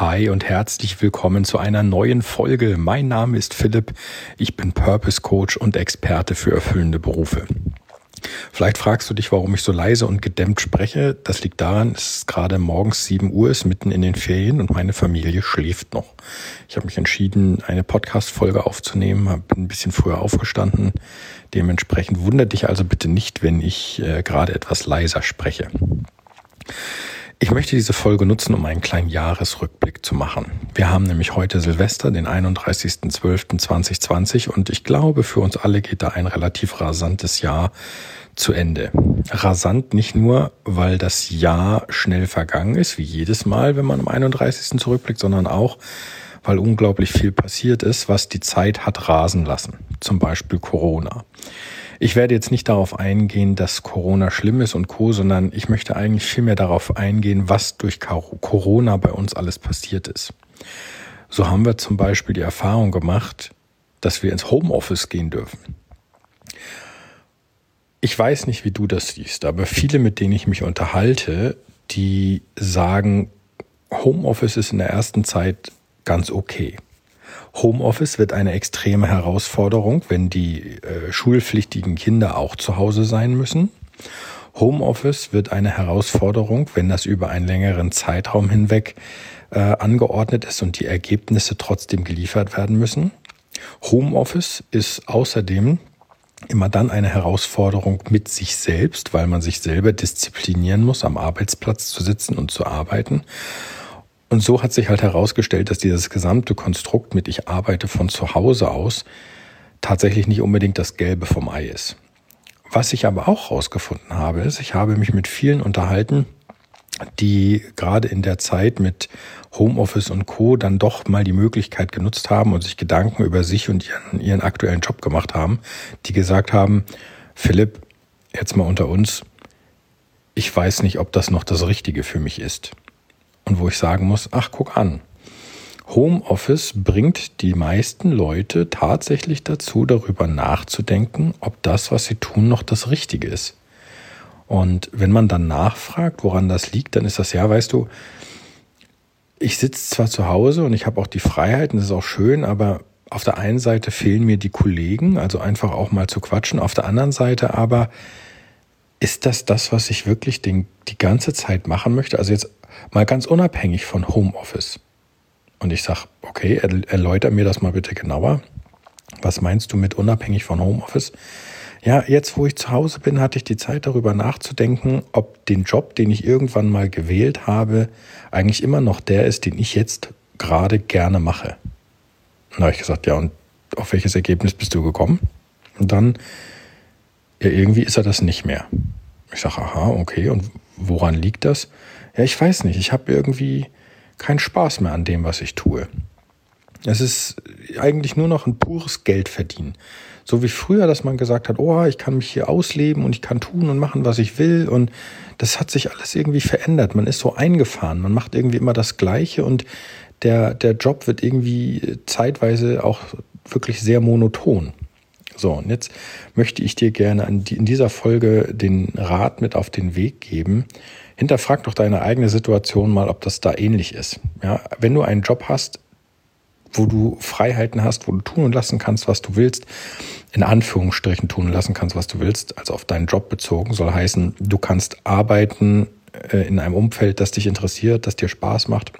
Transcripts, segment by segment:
Hi und herzlich willkommen zu einer neuen Folge. Mein Name ist Philipp, ich bin Purpose Coach und Experte für erfüllende Berufe. Vielleicht fragst du dich, warum ich so leise und gedämmt spreche. Das liegt daran, es gerade morgens 7 Uhr ist, mitten in den Ferien und meine Familie schläft noch. Ich habe mich entschieden, eine Podcast-Folge aufzunehmen, bin ein bisschen früher aufgestanden. Dementsprechend wundert dich also bitte nicht, wenn ich äh, gerade etwas leiser spreche. Ich möchte diese Folge nutzen, um einen kleinen Jahresrückblick zu machen. Wir haben nämlich heute Silvester, den 31.12.2020 und ich glaube, für uns alle geht da ein relativ rasantes Jahr zu Ende. Rasant nicht nur, weil das Jahr schnell vergangen ist, wie jedes Mal, wenn man am 31. zurückblickt, sondern auch, weil unglaublich viel passiert ist, was die Zeit hat rasen lassen. Zum Beispiel Corona. Ich werde jetzt nicht darauf eingehen, dass Corona schlimm ist und Co., sondern ich möchte eigentlich vielmehr darauf eingehen, was durch Corona bei uns alles passiert ist. So haben wir zum Beispiel die Erfahrung gemacht, dass wir ins Homeoffice gehen dürfen. Ich weiß nicht, wie du das siehst, aber viele, mit denen ich mich unterhalte, die sagen, Homeoffice ist in der ersten Zeit ganz okay. Homeoffice wird eine extreme Herausforderung, wenn die äh, schulpflichtigen Kinder auch zu Hause sein müssen. Homeoffice wird eine Herausforderung, wenn das über einen längeren Zeitraum hinweg äh, angeordnet ist und die Ergebnisse trotzdem geliefert werden müssen. Homeoffice ist außerdem immer dann eine Herausforderung mit sich selbst, weil man sich selber disziplinieren muss, am Arbeitsplatz zu sitzen und zu arbeiten. Und so hat sich halt herausgestellt, dass dieses gesamte Konstrukt mit ich arbeite von zu Hause aus tatsächlich nicht unbedingt das Gelbe vom Ei ist. Was ich aber auch herausgefunden habe, ist, ich habe mich mit vielen unterhalten, die gerade in der Zeit mit Homeoffice und Co. dann doch mal die Möglichkeit genutzt haben und sich Gedanken über sich und ihren, ihren aktuellen Job gemacht haben, die gesagt haben, Philipp, jetzt mal unter uns, ich weiß nicht, ob das noch das Richtige für mich ist und wo ich sagen muss, ach guck an, Homeoffice bringt die meisten Leute tatsächlich dazu, darüber nachzudenken, ob das, was sie tun, noch das Richtige ist. Und wenn man dann nachfragt, woran das liegt, dann ist das ja, weißt du, ich sitze zwar zu Hause und ich habe auch die Freiheit und das ist auch schön, aber auf der einen Seite fehlen mir die Kollegen, also einfach auch mal zu quatschen, auf der anderen Seite aber ist das das, was ich wirklich den, die ganze Zeit machen möchte? Also jetzt mal ganz unabhängig von Homeoffice. Und ich sage, okay, erläuter mir das mal bitte genauer. Was meinst du mit unabhängig von Homeoffice? Ja, jetzt wo ich zu Hause bin, hatte ich die Zeit darüber nachzudenken, ob den Job, den ich irgendwann mal gewählt habe, eigentlich immer noch der ist, den ich jetzt gerade gerne mache. Dann habe ich gesagt, ja, und auf welches Ergebnis bist du gekommen? Und dann ja, irgendwie ist er das nicht mehr. Ich sage, aha, okay, und woran liegt das? Ja, ich weiß nicht, ich habe irgendwie keinen Spaß mehr an dem, was ich tue. Es ist eigentlich nur noch ein pures Geld verdienen. So wie früher, dass man gesagt hat, oh, ich kann mich hier ausleben und ich kann tun und machen, was ich will. Und das hat sich alles irgendwie verändert. Man ist so eingefahren. Man macht irgendwie immer das Gleiche und der, der Job wird irgendwie zeitweise auch wirklich sehr monoton. So, und jetzt möchte ich dir gerne in dieser Folge den Rat mit auf den Weg geben. Hinterfrag doch deine eigene Situation mal, ob das da ähnlich ist. Ja, wenn du einen Job hast, wo du Freiheiten hast, wo du tun und lassen kannst, was du willst, in Anführungsstrichen tun und lassen kannst, was du willst, also auf deinen Job bezogen, soll heißen, du kannst arbeiten äh, in einem Umfeld, das dich interessiert, das dir Spaß macht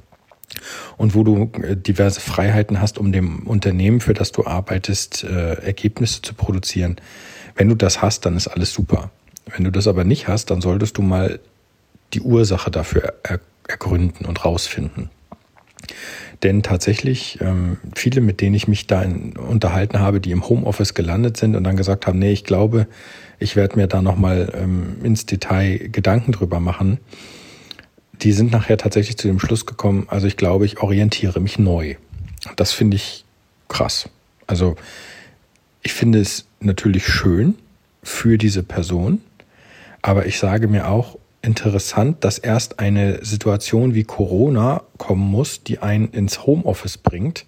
und wo du äh, diverse Freiheiten hast, um dem Unternehmen, für das du arbeitest, äh, Ergebnisse zu produzieren. Wenn du das hast, dann ist alles super. Wenn du das aber nicht hast, dann solltest du mal die Ursache dafür ergründen und rausfinden. Denn tatsächlich, ähm, viele, mit denen ich mich da unterhalten habe, die im Homeoffice gelandet sind und dann gesagt haben, nee, ich glaube, ich werde mir da nochmal ähm, ins Detail Gedanken drüber machen, die sind nachher tatsächlich zu dem Schluss gekommen, also ich glaube, ich orientiere mich neu. Das finde ich krass. Also ich finde es natürlich schön für diese Person, aber ich sage mir auch interessant, dass erst eine Situation wie Corona kommen muss, die einen ins Homeoffice bringt,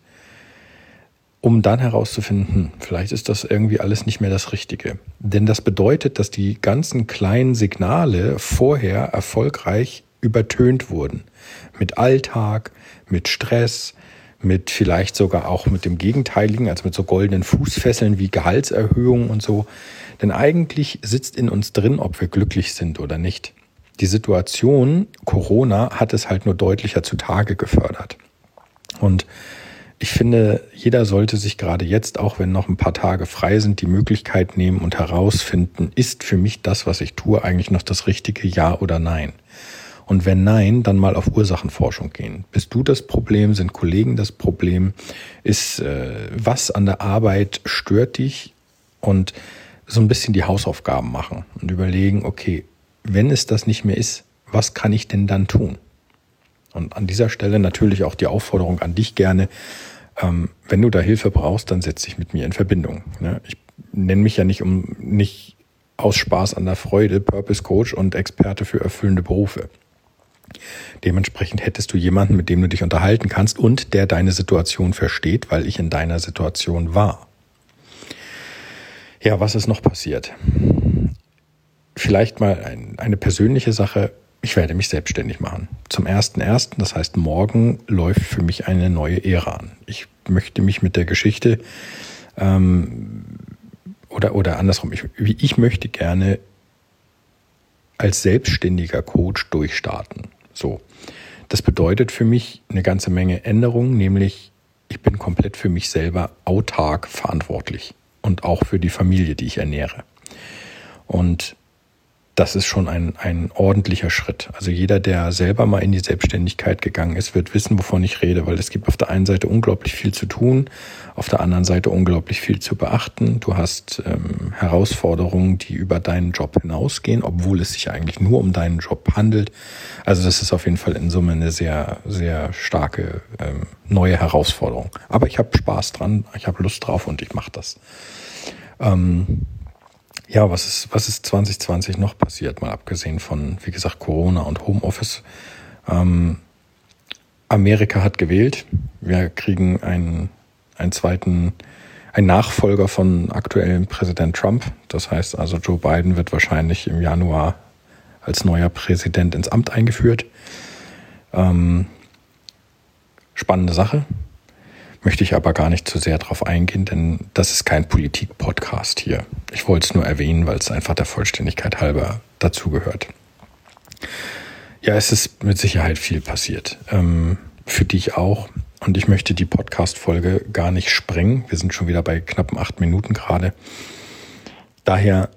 um dann herauszufinden, hm, vielleicht ist das irgendwie alles nicht mehr das Richtige. Denn das bedeutet, dass die ganzen kleinen Signale vorher erfolgreich übertönt wurden. Mit Alltag, mit Stress, mit vielleicht sogar auch mit dem Gegenteiligen, also mit so goldenen Fußfesseln wie Gehaltserhöhungen und so. Denn eigentlich sitzt in uns drin, ob wir glücklich sind oder nicht. Die Situation Corona hat es halt nur deutlicher zutage gefördert. Und ich finde, jeder sollte sich gerade jetzt, auch wenn noch ein paar Tage frei sind, die Möglichkeit nehmen und herausfinden, ist für mich das, was ich tue, eigentlich noch das richtige Ja oder Nein? Und wenn nein, dann mal auf Ursachenforschung gehen. Bist du das Problem? Sind Kollegen das Problem? Ist äh, was an der Arbeit stört dich? Und so ein bisschen die Hausaufgaben machen und überlegen, okay, wenn es das nicht mehr ist, was kann ich denn dann tun? Und an dieser Stelle natürlich auch die Aufforderung an dich gerne, ähm, wenn du da Hilfe brauchst, dann setz dich mit mir in Verbindung. Ne? Ich nenne mich ja nicht um nicht aus Spaß an der Freude Purpose Coach und Experte für erfüllende Berufe. Dementsprechend hättest du jemanden, mit dem du dich unterhalten kannst und der deine Situation versteht, weil ich in deiner Situation war. Ja, was ist noch passiert? Vielleicht mal ein, eine persönliche Sache. Ich werde mich selbstständig machen. Zum 1.1., das heißt morgen, läuft für mich eine neue Ära an. Ich möchte mich mit der Geschichte ähm, oder, oder andersrum, ich, ich möchte gerne als selbstständiger Coach durchstarten. So. Das bedeutet für mich eine ganze Menge Änderungen, nämlich ich bin komplett für mich selber autark verantwortlich und auch für die Familie, die ich ernähre. Und das ist schon ein, ein ordentlicher Schritt. Also jeder, der selber mal in die Selbstständigkeit gegangen ist, wird wissen, wovon ich rede, weil es gibt auf der einen Seite unglaublich viel zu tun, auf der anderen Seite unglaublich viel zu beachten. Du hast ähm, Herausforderungen, die über deinen Job hinausgehen, obwohl es sich eigentlich nur um deinen Job handelt. Also das ist auf jeden Fall in Summe eine sehr, sehr starke ähm, neue Herausforderung. Aber ich habe Spaß dran, ich habe Lust drauf und ich mache das. Ähm, ja, was ist, was ist 2020 noch passiert, mal abgesehen von, wie gesagt, Corona und Homeoffice? Ähm, Amerika hat gewählt. Wir kriegen einen, einen zweiten, einen Nachfolger von aktuellem Präsident Trump. Das heißt also, Joe Biden wird wahrscheinlich im Januar als neuer Präsident ins Amt eingeführt. Ähm, spannende Sache möchte ich aber gar nicht zu sehr darauf eingehen, denn das ist kein Politik-Podcast hier. Ich wollte es nur erwähnen, weil es einfach der Vollständigkeit halber dazugehört. Ja, es ist mit Sicherheit viel passiert. Ähm, für dich auch. Und ich möchte die Podcast-Folge gar nicht sprengen. Wir sind schon wieder bei knappen acht Minuten gerade. Daher,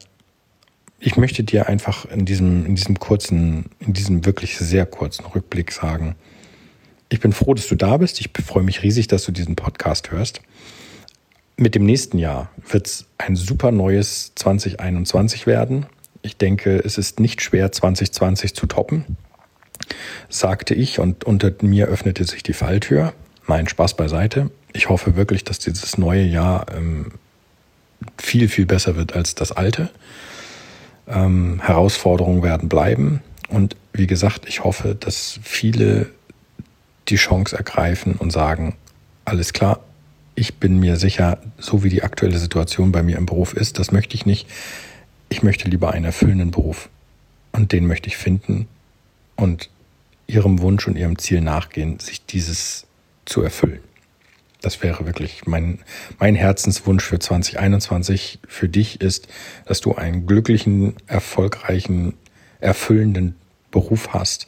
ich möchte dir einfach in diesem, in diesem kurzen, in diesem wirklich sehr kurzen Rückblick sagen, ich bin froh, dass du da bist. Ich freue mich riesig, dass du diesen Podcast hörst. Mit dem nächsten Jahr wird es ein super neues 2021 werden. Ich denke, es ist nicht schwer, 2020 zu toppen, sagte ich und unter mir öffnete sich die Falltür. Mein Spaß beiseite. Ich hoffe wirklich, dass dieses neue Jahr ähm, viel, viel besser wird als das alte. Ähm, Herausforderungen werden bleiben. Und wie gesagt, ich hoffe, dass viele die Chance ergreifen und sagen, alles klar, ich bin mir sicher, so wie die aktuelle Situation bei mir im Beruf ist, das möchte ich nicht. Ich möchte lieber einen erfüllenden Beruf. Und den möchte ich finden und ihrem Wunsch und ihrem Ziel nachgehen, sich dieses zu erfüllen. Das wäre wirklich mein, mein Herzenswunsch für 2021 für dich ist, dass du einen glücklichen, erfolgreichen, erfüllenden Beruf hast.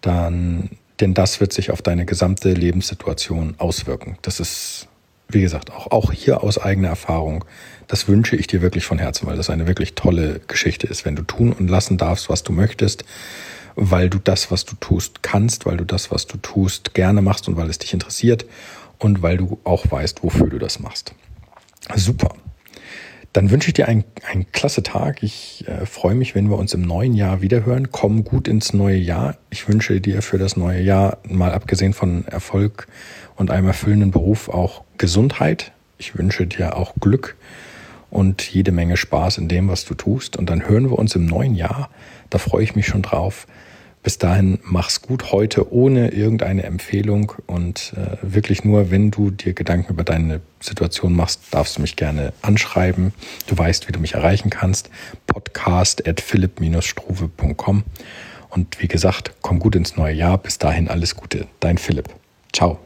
Dann denn das wird sich auf deine gesamte Lebenssituation auswirken. Das ist, wie gesagt, auch, auch hier aus eigener Erfahrung. Das wünsche ich dir wirklich von Herzen, weil das eine wirklich tolle Geschichte ist, wenn du tun und lassen darfst, was du möchtest, weil du das, was du tust, kannst, weil du das, was du tust, gerne machst und weil es dich interessiert und weil du auch weißt, wofür du das machst. Super. Dann wünsche ich dir einen, einen klasse Tag. Ich äh, freue mich, wenn wir uns im neuen Jahr wiederhören. Komm gut ins neue Jahr. Ich wünsche dir für das neue Jahr, mal abgesehen von Erfolg und einem erfüllenden Beruf, auch Gesundheit. Ich wünsche dir auch Glück und jede Menge Spaß in dem, was du tust. Und dann hören wir uns im neuen Jahr. Da freue ich mich schon drauf. Bis dahin mach's gut heute ohne irgendeine Empfehlung und äh, wirklich nur, wenn du dir Gedanken über deine Situation machst, darfst du mich gerne anschreiben. Du weißt, wie du mich erreichen kannst. Podcast at philipp-struve.com Und wie gesagt, komm gut ins neue Jahr. Bis dahin alles Gute. Dein Philipp. Ciao.